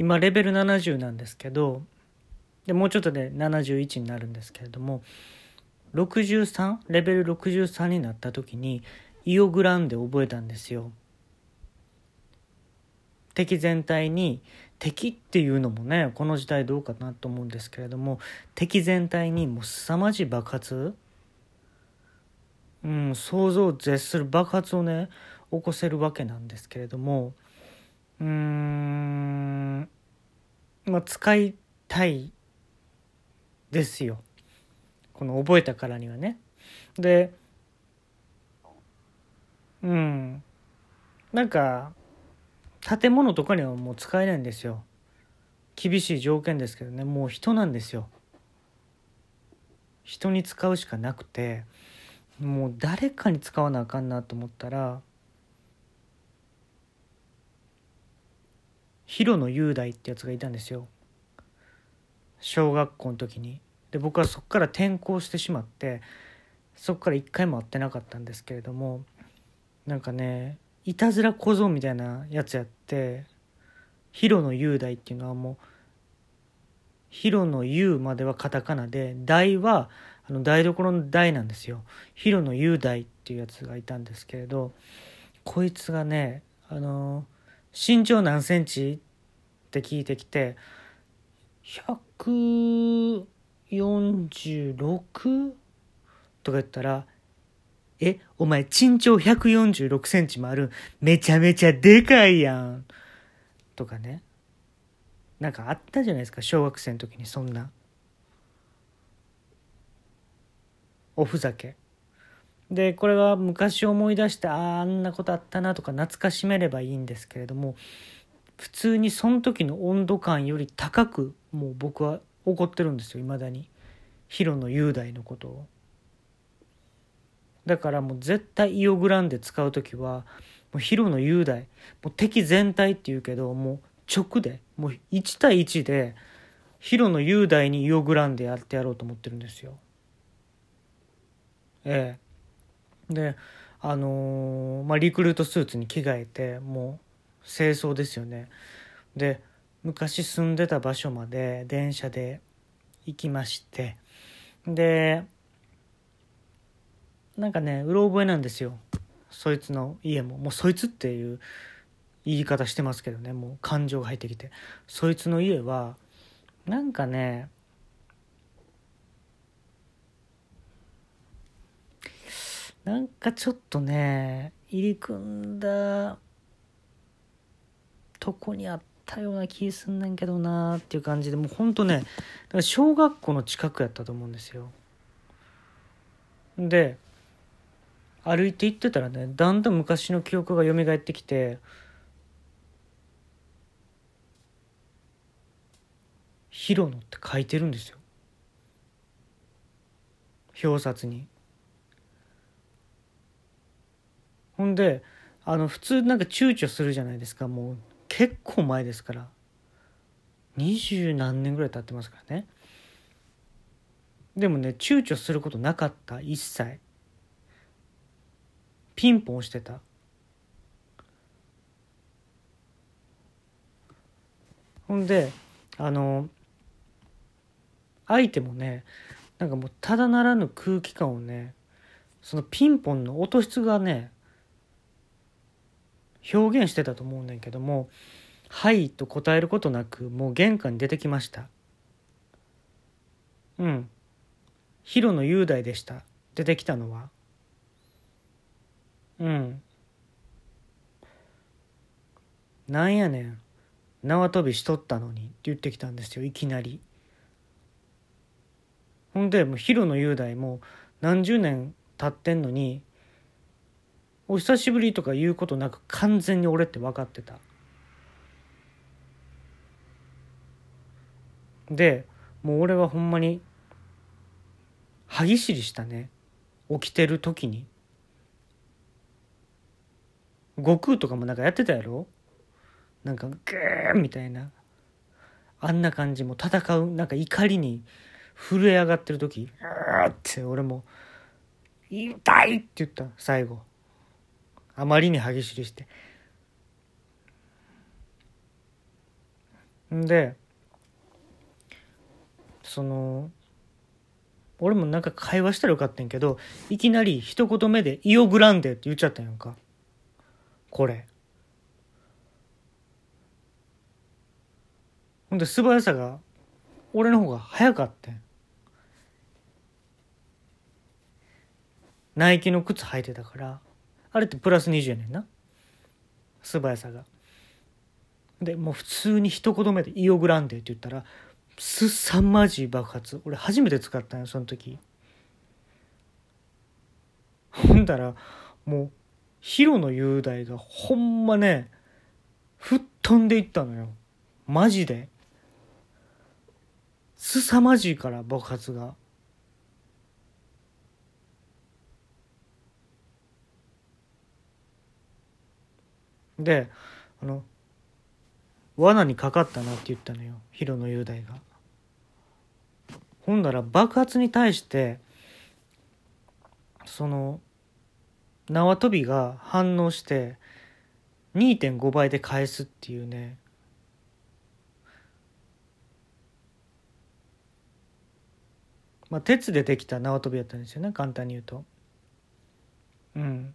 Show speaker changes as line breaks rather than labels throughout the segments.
今レベル70なんですけどでもうちょっとで71になるんですけれども63レベル63になった時にイオグランデ覚えたんですよ。敵全体に敵っていうのもねこの時代どうかなと思うんですけれども敵全体にもう凄まじい爆発うん想像を絶する爆発をね起こせるわけなんですけれどもうん。まあ使いたいですよ。この覚えたからにはね。でうん。なんか建物とかにはもう使えないんですよ。厳しい条件ですけどね。もう人なんですよ。人に使うしかなくてもう誰かに使わなあかんなと思ったら広野雄大ってやつがいたんですよ。小学校の時に。で僕はそこから転校してしまってそこから一回も会ってなかったんですけれどもなんかねいたずら小僧みたいなやつやって広野雄大っていうのはもう広野雄まではカタカナで大はあの台所の台なんですよ。広野雄大っていうやつがいたんですけれどこいつがねあの身長何センチ？って聞いてきて146とか言ったらえ、お前身長146センチもある。めちゃめちゃでかいやん。とかね。なんかあったじゃないですか、小学生の時にそんな。おふざけ。で、これは昔思い出して、ああ、んなことあったなとか懐かしめればいいんですけれども、普通にその時の温度感より高く、もう僕は怒ってるんですよ、未だに。ヒロの雄大のことを。だからもう絶対イオグランデ使う時はもうヒロの雄大もう敵全体っていうけどもう直でもう1対1でヒロの雄大にイオグランデやってやろうと思ってるんですよ。ええ。であのー、まあリクルートスーツに着替えてもう清掃ですよね。で昔住んでた場所まで電車で行きまして。でなんかねうろ覚えなんですよ。そいつの家も。もうそいつっていう言い方してますけどね。もう感情が入ってきて。そいつの家はなんかねなんかちょっとね入り組んだとこにあったような気すんねんけどなーっていう感じでもうほんとね小学校の近くやったと思うんですよで歩いて行ってたらねだんだん昔の記憶が蘇ってきて「ヒロノ」って書いてるんですよ表札に。ほんであの普通なんか躊躇するじゃないですか。もう結構前ですから。二十何年ぐらい経ってますからね。でもね躊躇することなかった。一切。ピンポン押してた。ほんであの相手もねなんかもうただならぬ空気感をねそのピンポンの音質がね表現してたと思うねんけども「はい」と答えることなくもう玄関に出てきました。うん。広野雄大でした。出てきたのは。うん。なんやねん。縄跳びしとったのにって言ってきたんですよいきなり。ほんでもう広野雄大も何十年経ってんのにお久しぶりとか言うことなく完全に俺って分かってた。でもう俺はほんまに歯ぎしりしたね。起きてる時に。悟空とかもなんかやってたやろ？なんかグーみたいな。あんな感じも戦う。なんか怒りに震え上がってる時うーって俺も「痛い!」って言った最後。あまりに歯ぎしりして。んでその俺もなんか会話したらよかったんけどいきなり一言目で「イオグランデ」って言っちゃったんやんか。これ。ほんで素早さが俺の方が早かったんナイキの靴履いてたから。あれってプラス20やねんな。素早さが。でもう普通に一言目で「イオグランデ」って言ったらすさまじい爆発。俺初めて使ったんよその時。ほんだらもうヒロの雄大がほんまね吹っ飛んでいったのよ。マジで。すさまじいから爆発が。であの罠にかかったなって言ったのよヒロの雄大が。ほんだら爆発に対してその縄跳びが反応して2.5倍で返すっていうねまあ鉄でできた縄跳びやったんですよね簡単に言うと。うん。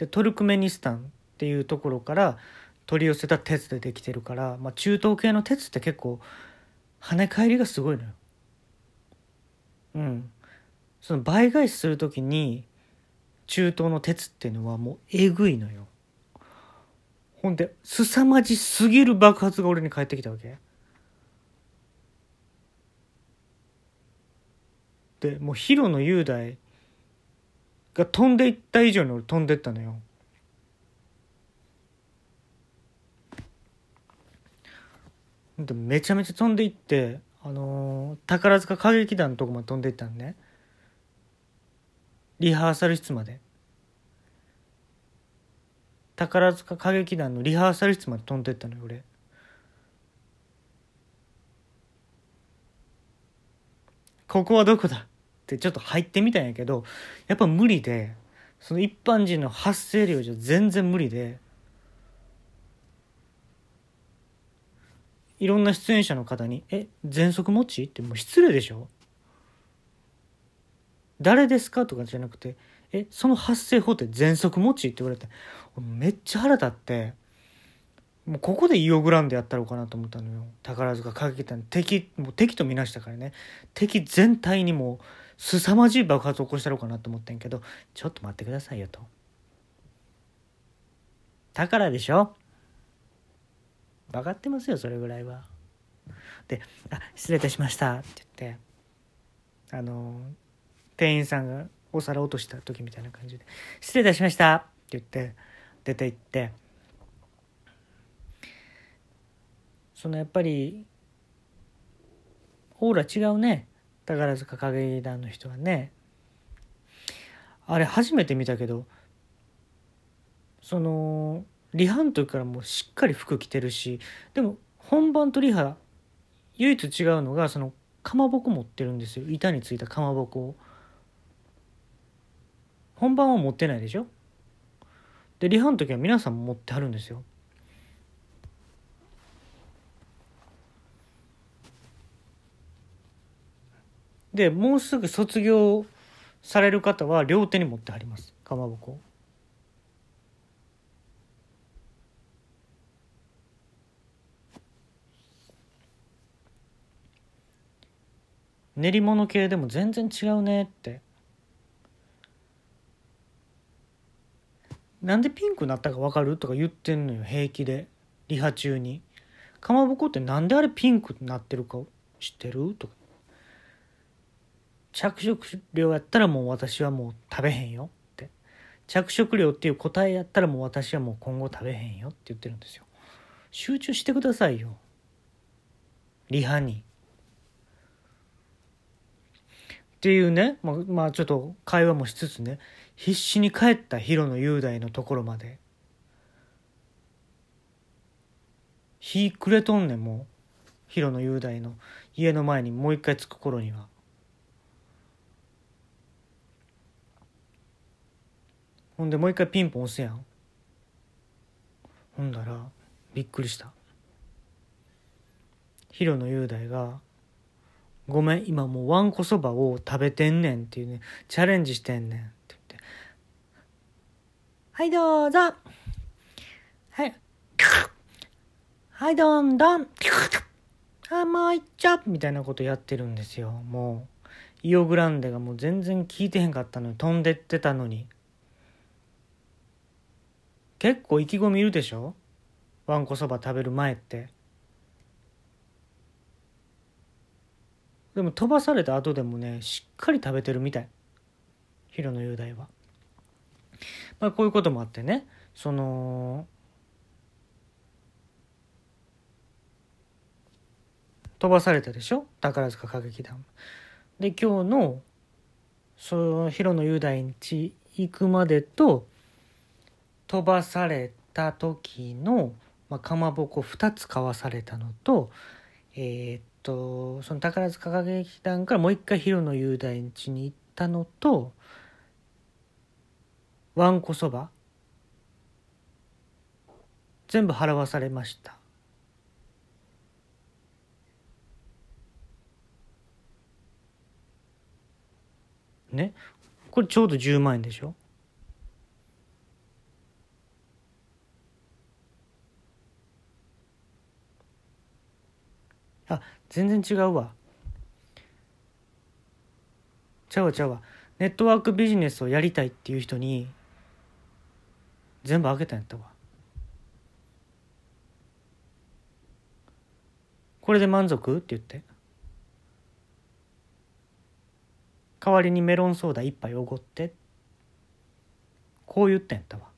でトルクメニスタンっていうところから取り寄せた鉄でできてるから、まあ、中東系の鉄って結構跳ね返りがすごいのよ。うん。その倍返しする時に中東の鉄っていうのはもうえぐいのよ。ほんで凄まじすぎる爆発が俺に返ってきたわけ。でもうヒロの雄大が飛んでいった以上に俺飛んでったのよ。でめちゃめちゃ飛んでいってあのー、宝塚歌劇団のとこまで飛んでいったんね。リハーサル室まで。宝塚歌劇団のリハーサル室まで飛んでったのよ俺。ここはどこだ？ってちょっと入ってみたんやけどやっぱ無理でその一般人の発声量じゃ全然無理でいろんな出演者の方に「え喘息持ち?」ってもう失礼でしょ誰ですか？とかじゃなくて「えその発声法って喘息持ち?」って言われてめっちゃ腹立ってもうここでイオグランドやったろうかなと思ったのよ宝塚歌劇団敵もう敵と見なしたからね敵全体にもう凄まじい爆発を起こしたろうかなと思ってんけどちょっと待ってくださいよと。宝でしょ？分かってますよそれぐらいは。で「あ失礼いたしました」って言ってあの店員さんがお皿落とした時みたいな感じで「失礼いたしました」って言って出て行ってそのやっぱりオーラ違うね。宝塚歌劇団の人はねあれ初めて見たけどそのリハの時からもうしっかり服着てるしでも本番とリハ唯一違うのがそのかまぼこ持ってるんですよ。板についたかまぼこを。本番は持ってないでしょ？でリハの時は皆さん持ってはるんですよ。でもうすぐ卒業される方は両手に持ってはります。かまぼこ。練り物系でも全然違うねって。なんでピンクになったか分かる？とか言ってんのよ平気で。リハ中に。かまぼこってなんであれピンクになってるか知ってる？とか。着色料やったらもう私はもう食べへんよって。着色料っていう答えやったらもう私はもう今後食べへんよって言ってるんですよ。集中してくださいよ。リハに。っていうね、まあ、まあちょっと会話もしつつね。必死に帰ったヒロの雄大のところまで。日暮れとんねんもう。ヒロの雄大の家の前にもう一回着く頃には。ほんでもう一回ピンポン押すやん。ほんだらびっくりした。広野雄大が「ごめん今もうわんこそばを食べてんねん」っていうね。チャレンジしてんねんって言って「はいどうぞ。はい。はいどんどん。あもういっちゃみたいなことやってるんですよ。もう。イオグランデがもう全然効いてへんかったのに飛んでってたのに。結構意気込みいるでしょ？わんこそば食べる前って。でも飛ばされた後でもねしっかり食べてるみたい。広野雄大は。まあこういうこともあってね。その飛ばされたでしょ？宝塚歌劇団。で今日のその広野雄大んち行くまでと飛ばされた時の、まあ、かまぼこ2つ買わされたのとえー、っとその宝塚歌劇団からもう一回広野雄大んちに行ったのとわんこそば全部払わされました。ね？これちょうど10万円でしょあ全然違うわ。ちゃうわちゃうわ。ネットワークビジネスをやりたいっていう人に全部あげたんやったわ。これで満足？って言って。代わりにメロンソーダ一杯おごって。こう言ったんやったわ。